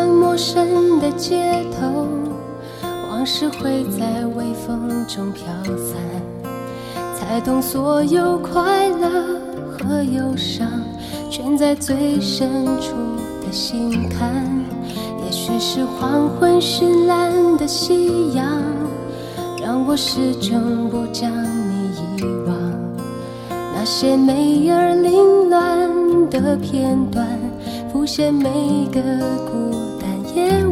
异乡陌生的街头，往事会在微风中飘散。才懂所有快乐和忧伤，全在最深处的心坎。也许是黄昏绚烂的夕阳，让我始终不将你遗忘。那些美而凌乱的片段，浮现每个孤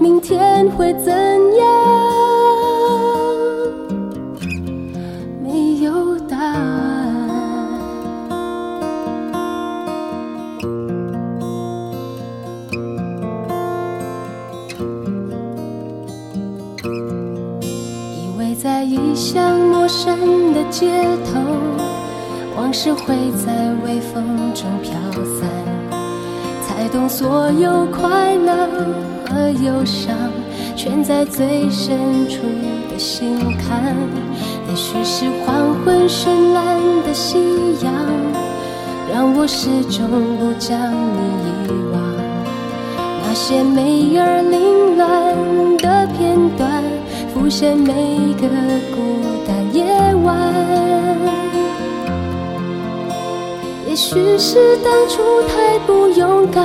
明天会怎样？没有答案。以为在异乡陌生的街头，往事会在微风中飘散，才懂所有快乐和忧伤，全在最深处的心坎。也许是黄昏绚烂的夕阳，让我始终不将你遗忘。那些美而凌乱的片段。浮现每个孤单夜晚，也许是当初太不勇敢，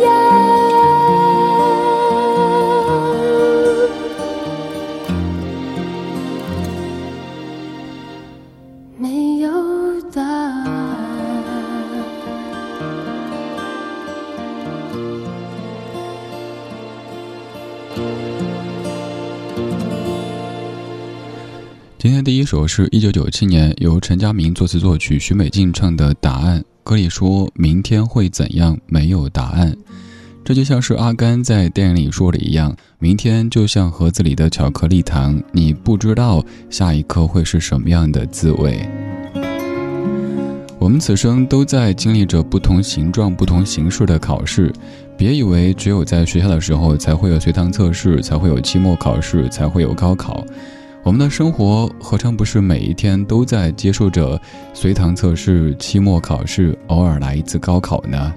样今天第一首是一九九七年由陈佳明作词作曲，许美静唱的《答案》。歌里说明天会怎样，没有答案。这就像是阿甘在电影里说的一样，明天就像盒子里的巧克力糖，你不知道下一刻会是什么样的滋味。我们此生都在经历着不同形状、不同形式的考试，别以为只有在学校的时候才会有随堂测试，才会有期末考试，才会有高考。我们的生活何尝不是每一天都在接受着随堂测试、期末考试，偶尔来一次高考呢？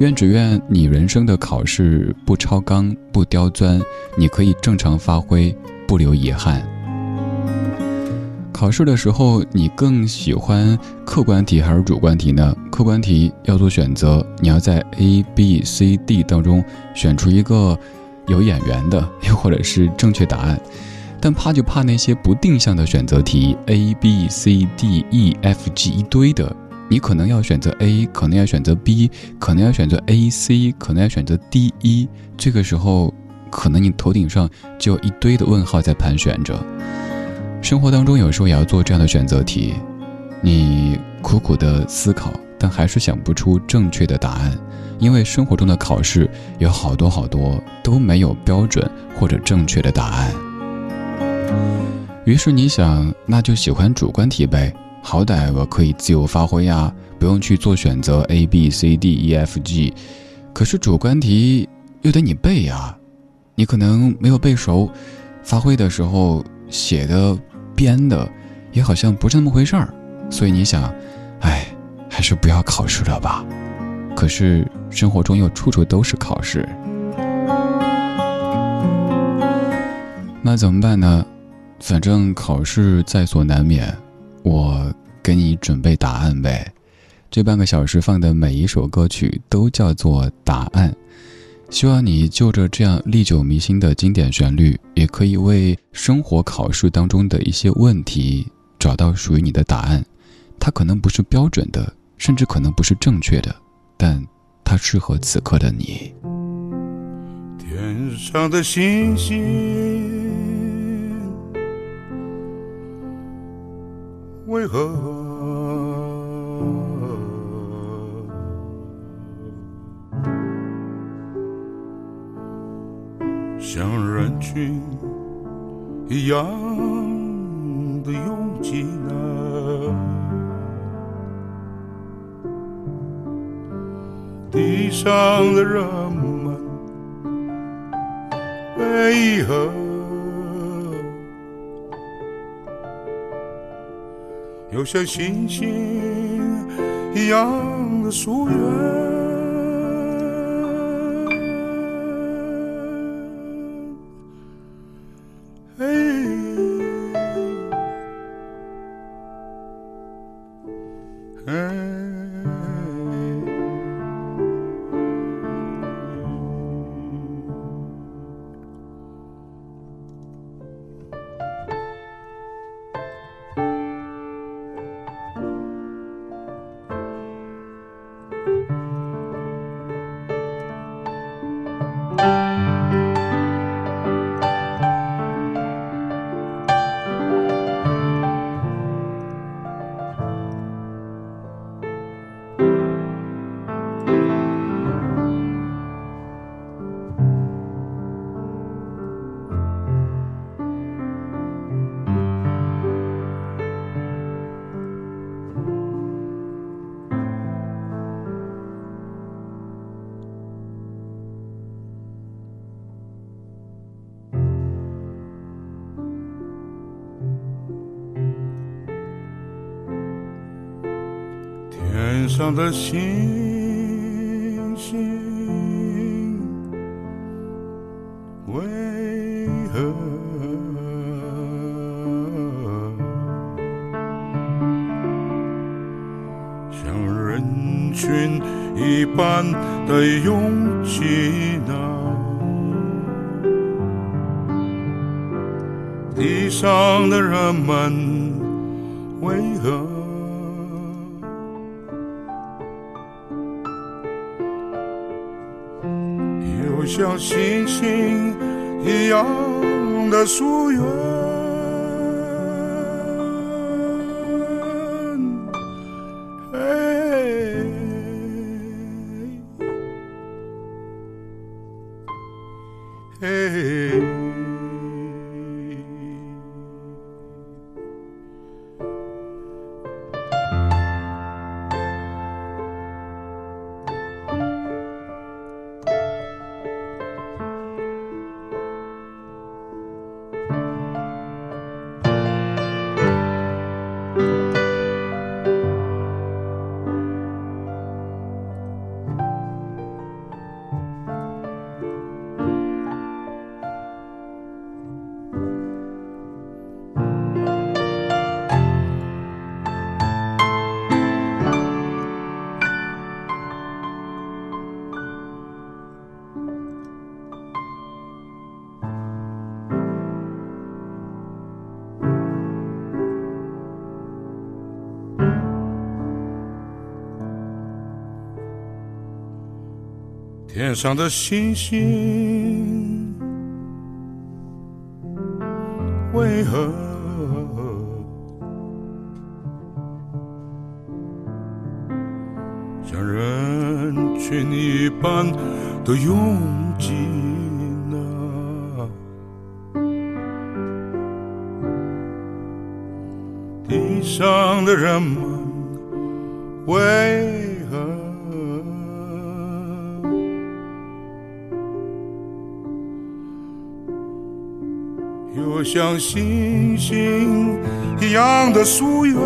愿只愿你人生的考试不超纲、不刁钻，你可以正常发挥，不留遗憾。考试的时候，你更喜欢客观题还是主观题呢？客观题要做选择，你要在 A、B、C、D 当中选出一个有眼缘的，又或者是正确答案。但怕就怕那些不定向的选择题，A、B、C、D、E、F、G 一堆的，你可能要选择 A，可能要选择 B，可能要选择 A、C，可能要选择 D、E。这个时候，可能你头顶上就有一堆的问号在盘旋着。生活当中有时候也要做这样的选择题，你苦苦的思考，但还是想不出正确的答案，因为生活中的考试有好多好多都没有标准或者正确的答案。于是你想，那就喜欢主观题呗，好歹我可以自由发挥呀，不用去做选择 A B C D E F G。可是主观题又得你背呀，你可能没有背熟，发挥的时候写的。编的，也好像不是那么回事儿，所以你想，哎，还是不要考试了吧。可是生活中又处处都是考试，那怎么办呢？反正考试在所难免，我给你准备答案呗。这半个小时放的每一首歌曲都叫做答案。希望你就着这样历久弥新的经典旋律，也可以为生活考试当中的一些问题找到属于你的答案。它可能不是标准的，甚至可能不是正确的，但它适合此刻的你。天上的星星为何？像人群一样的拥挤呢？地上的人们为何有像星星一样的疏远？天上的星星为何像人群一般的拥挤呢？地上的人们星星一样的疏远。天上的星星为何像人群一般的拥挤呢？地上的人们为像星星一样的疏远，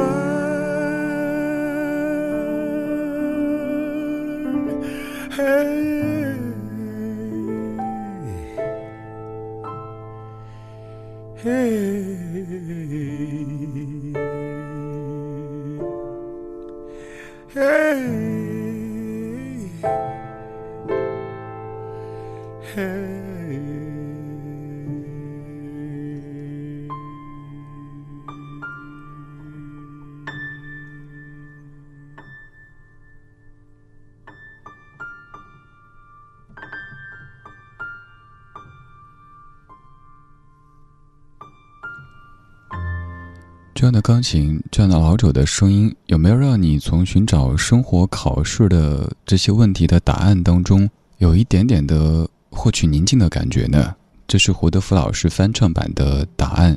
这样的钢琴，这样的老者的声音，有没有让你从寻找生活考试的这些问题的答案当中，有一点点的获取宁静的感觉呢？这是胡德夫老师翻唱版的《答案》。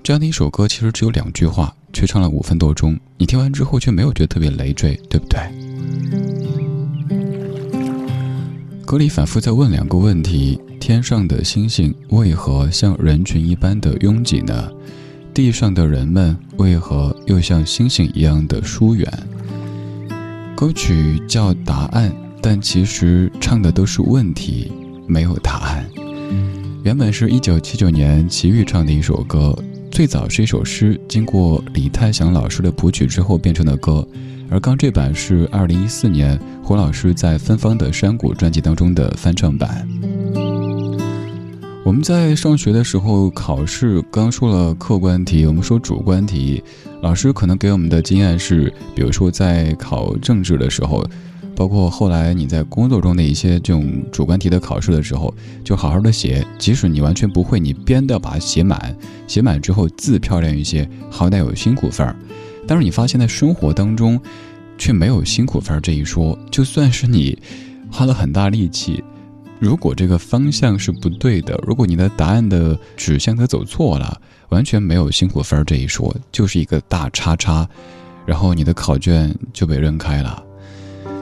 这样的一首歌，其实只有两句话，却唱了五分多钟。你听完之后，却没有觉得特别累赘，对不对？歌里反复在问两个问题：天上的星星为何像人群一般的拥挤呢？地上的人们为何又像星星一样的疏远？歌曲叫《答案》，但其实唱的都是问题，没有答案。原本是一九七九年齐豫唱的一首歌，最早是一首诗，经过李泰祥老师的谱曲之后变成的歌，而刚这版是二零一四年胡老师在芬芳的山谷专辑当中的翻唱版。我们在上学的时候考试，刚说了客观题，我们说主观题。老师可能给我们的经验是，比如说在考政治的时候，包括后来你在工作中的一些这种主观题的考试的时候，就好好的写，即使你完全不会，你编的把它写满，写满之后字漂亮一些，好歹有辛苦分儿。但是你发现在生活当中，却没有辛苦分儿这一说，就算是你花了很大力气。如果这个方向是不对的，如果你的答案的指向它走错了，完全没有辛苦分这一说，就是一个大叉叉，然后你的考卷就被扔开了。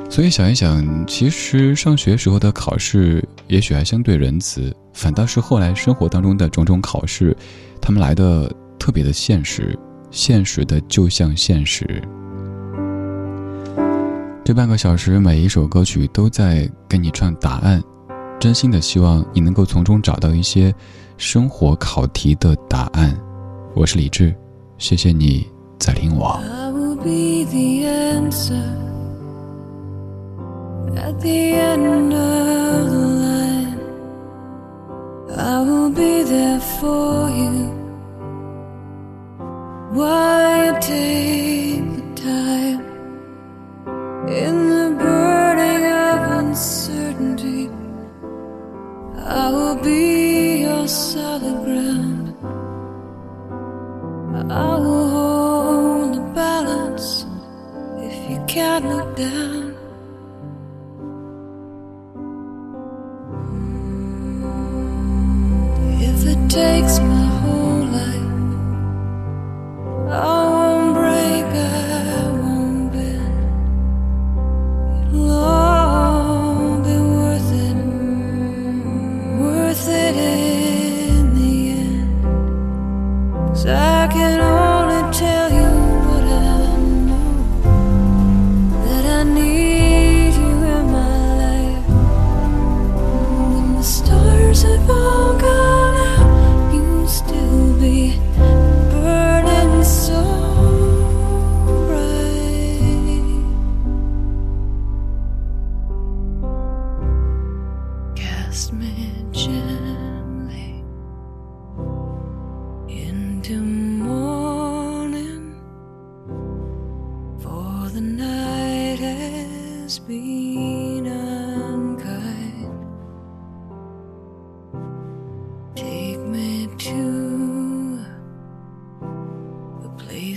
所以想一想，其实上学时候的考试也许还相对仁慈，反倒是后来生活当中的种种考试，他们来的特别的现实，现实的就像现实。这半个小时，每一首歌曲都在跟你唱答案。真心的希望你能够从中找到一些生活考题的答案。我是李志，谢谢你在听我。I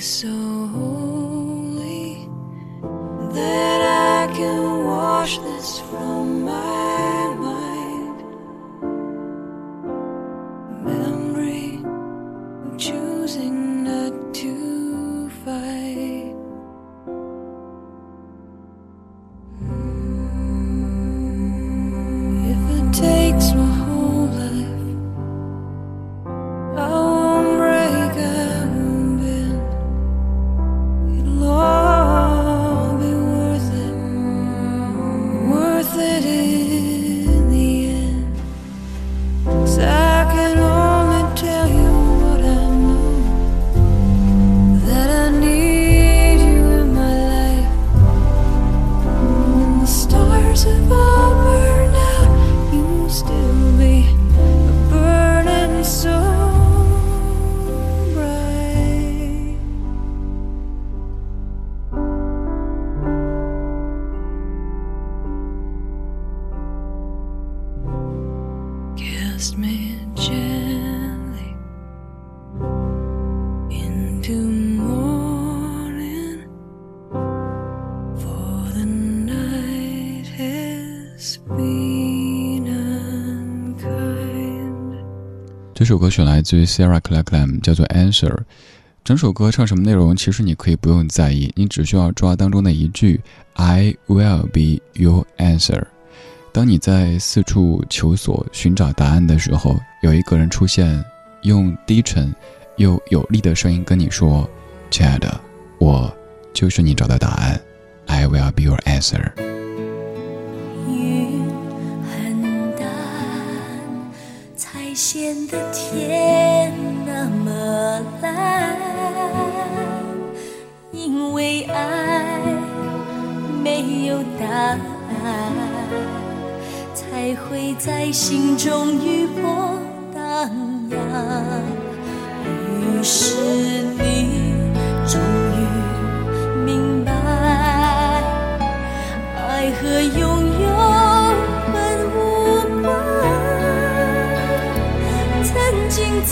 so holy that I can wash this from 这首歌曲来自于 Sarah Clackham，叫做《Answer》。整首歌唱什么内容，其实你可以不用在意，你只需要抓当中的一句 “I will be your answer”。当你在四处求索、寻找答案的时候，有一个人出现，用低沉又有力的声音跟你说：“亲爱的，我就是你找的答案。I will be your answer。”显得天那么蓝，因为爱没有答案，才会在心中余波荡漾。于是你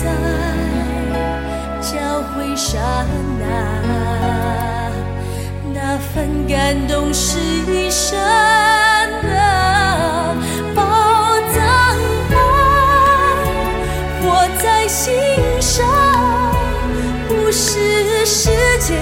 在交汇刹那，那份感动是一生的宝藏。爱握在心上，不是时间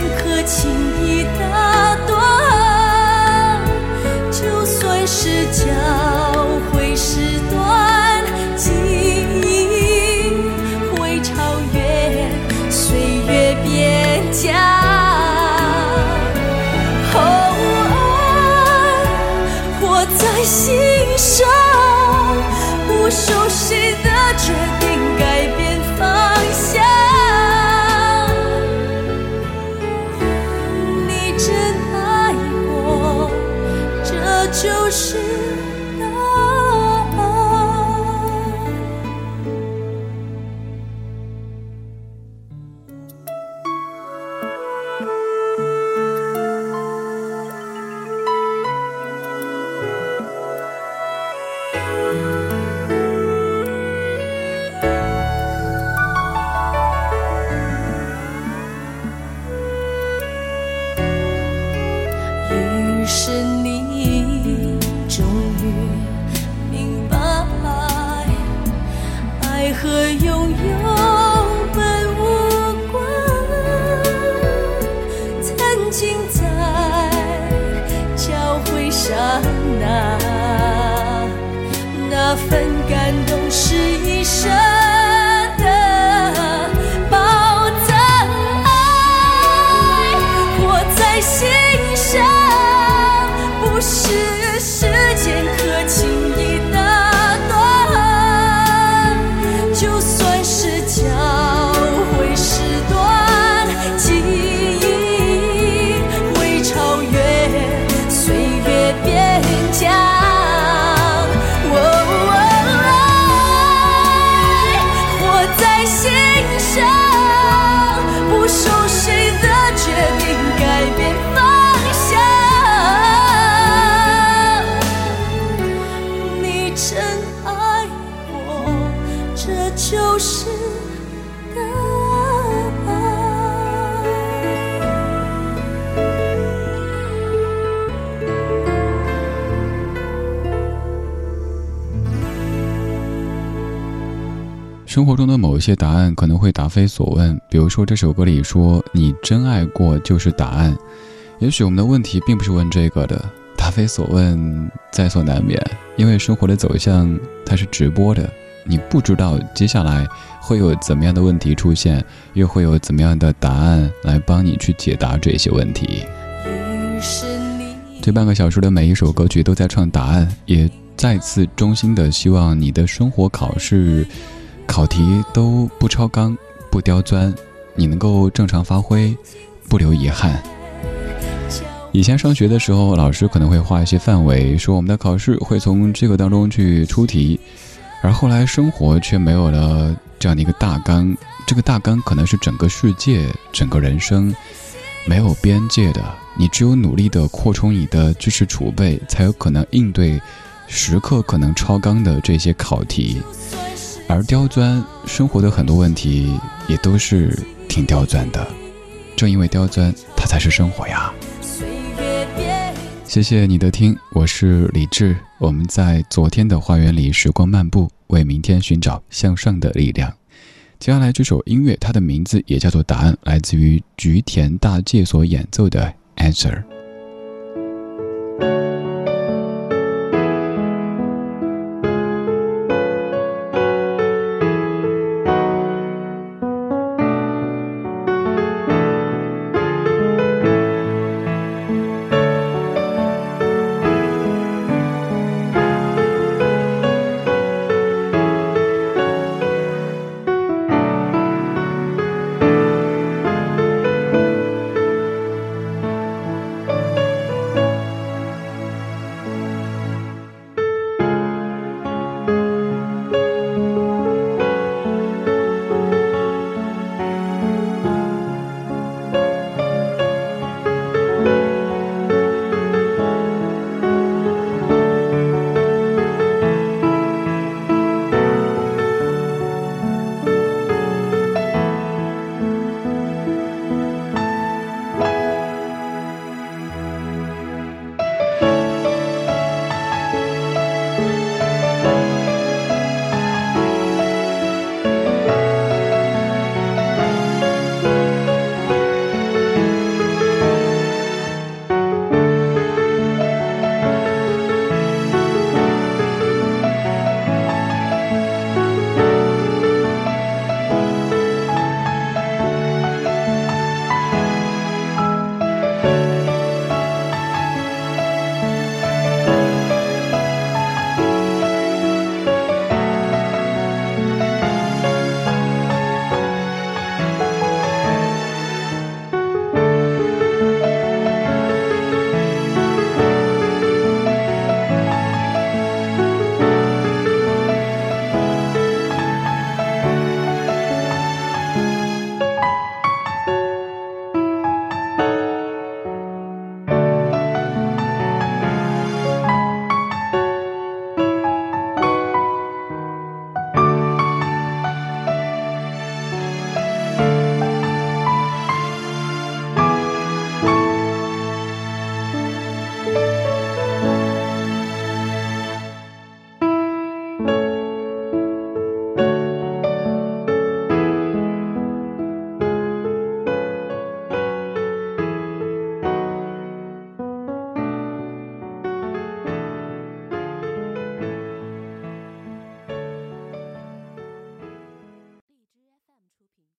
心上，是你终于明白，爱和拥有本无关。曾经在教会刹那，那份感动是一生。生活中的某一些答案可能会答非所问，比如说这首歌里说“你真爱过就是答案”，也许我们的问题并不是问这个的，答非所问在所难免，因为生活的走向它是直播的，你不知道接下来会有怎么样的问题出现，又会有怎么样的答案来帮你去解答这些问题。这半个小时的每一首歌曲都在唱答案，也再次衷心的希望你的生活考试。考题都不超纲不刁钻，你能够正常发挥，不留遗憾。以前上学的时候，老师可能会画一些范围，说我们的考试会从这个当中去出题，而后来生活却没有了这样的一个大纲，这个大纲可能是整个世界、整个人生，没有边界的。你只有努力的扩充你的知识储备，才有可能应对时刻可能超纲的这些考题。而刁钻生活的很多问题也都是挺刁钻的，正因为刁钻，它才是生活呀。谢谢你的听，我是李志，我们在昨天的花园里时光漫步，为明天寻找向上的力量。接下来这首音乐，它的名字也叫做答案，来自于菊田大介所演奏的《Answer》。